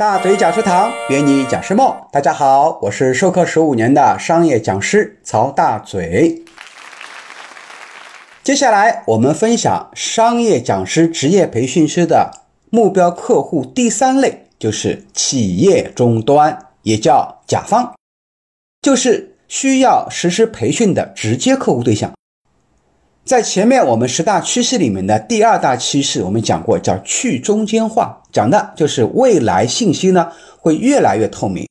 大嘴讲师堂，圆你讲师梦。大家好，我是授课十五年的商业讲师曹大嘴。接下来我们分享商业讲师职业培训师的目标客户第三类，就是企业终端，也叫甲方，就是需要实施培训的直接客户对象。在前面我们十大趋势里面的第二大趋势，我们讲过叫去中间化，讲的就是未来信息呢会越来越透明，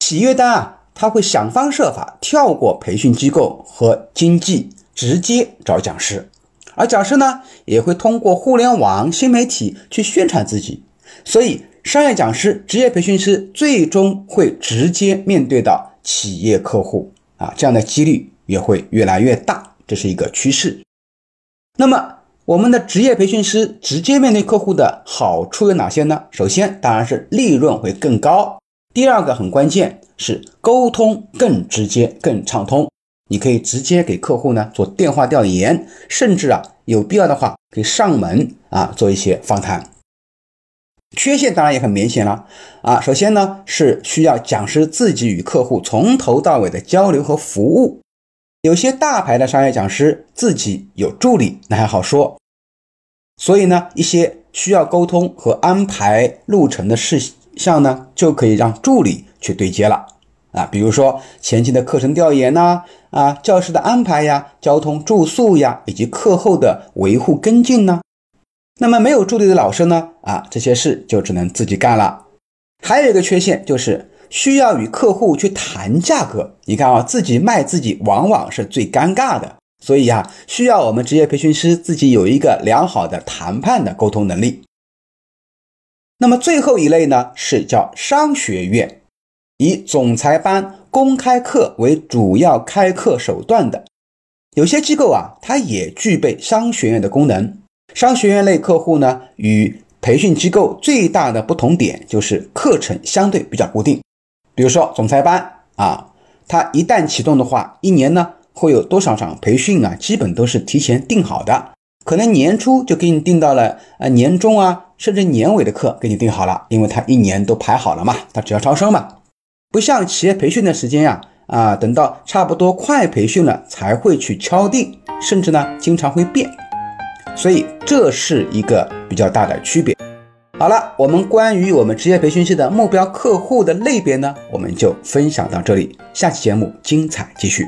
企业单啊，他会想方设法跳过培训机构和经纪，直接找讲师，而讲师呢也会通过互联网新媒体去宣传自己，所以商业讲师、职业培训师最终会直接面对到企业客户啊，这样的几率也会越来越大。这是一个趋势。那么，我们的职业培训师直接面对客户的好处有哪些呢？首先，当然是利润会更高。第二个很关键是沟通更直接、更畅通。你可以直接给客户呢做电话调研，甚至啊有必要的话可以上门啊做一些访谈。缺陷当然也很明显了啊。首先呢是需要讲师自己与客户从头到尾的交流和服务。有些大牌的商业讲师自己有助理，那还好说。所以呢，一些需要沟通和安排路程的事项呢，就可以让助理去对接了啊。比如说前期的课程调研呐，啊，教室的安排呀，交通住宿呀，以及课后的维护跟进呢。那么没有助理的老师呢，啊，这些事就只能自己干了。还有一个缺陷就是。需要与客户去谈价格，你看啊，自己卖自己往往是最尴尬的，所以啊，需要我们职业培训师自己有一个良好的谈判的沟通能力。那么最后一类呢，是叫商学院，以总裁班、公开课为主要开课手段的，有些机构啊，它也具备商学院的功能。商学院类客户呢，与培训机构最大的不同点就是课程相对比较固定。比如说总裁班啊，它一旦启动的话，一年呢会有多少场培训啊？基本都是提前定好的，可能年初就给你定到了，呃，年终啊，甚至年尾的课给你定好了，因为它一年都排好了嘛，它只要招生嘛，不像企业培训的时间呀，啊，等到差不多快培训了才会去敲定，甚至呢经常会变，所以这是一个比较大的区别。好了，我们关于我们职业培训师的目标客户的类别呢，我们就分享到这里。下期节目精彩继续。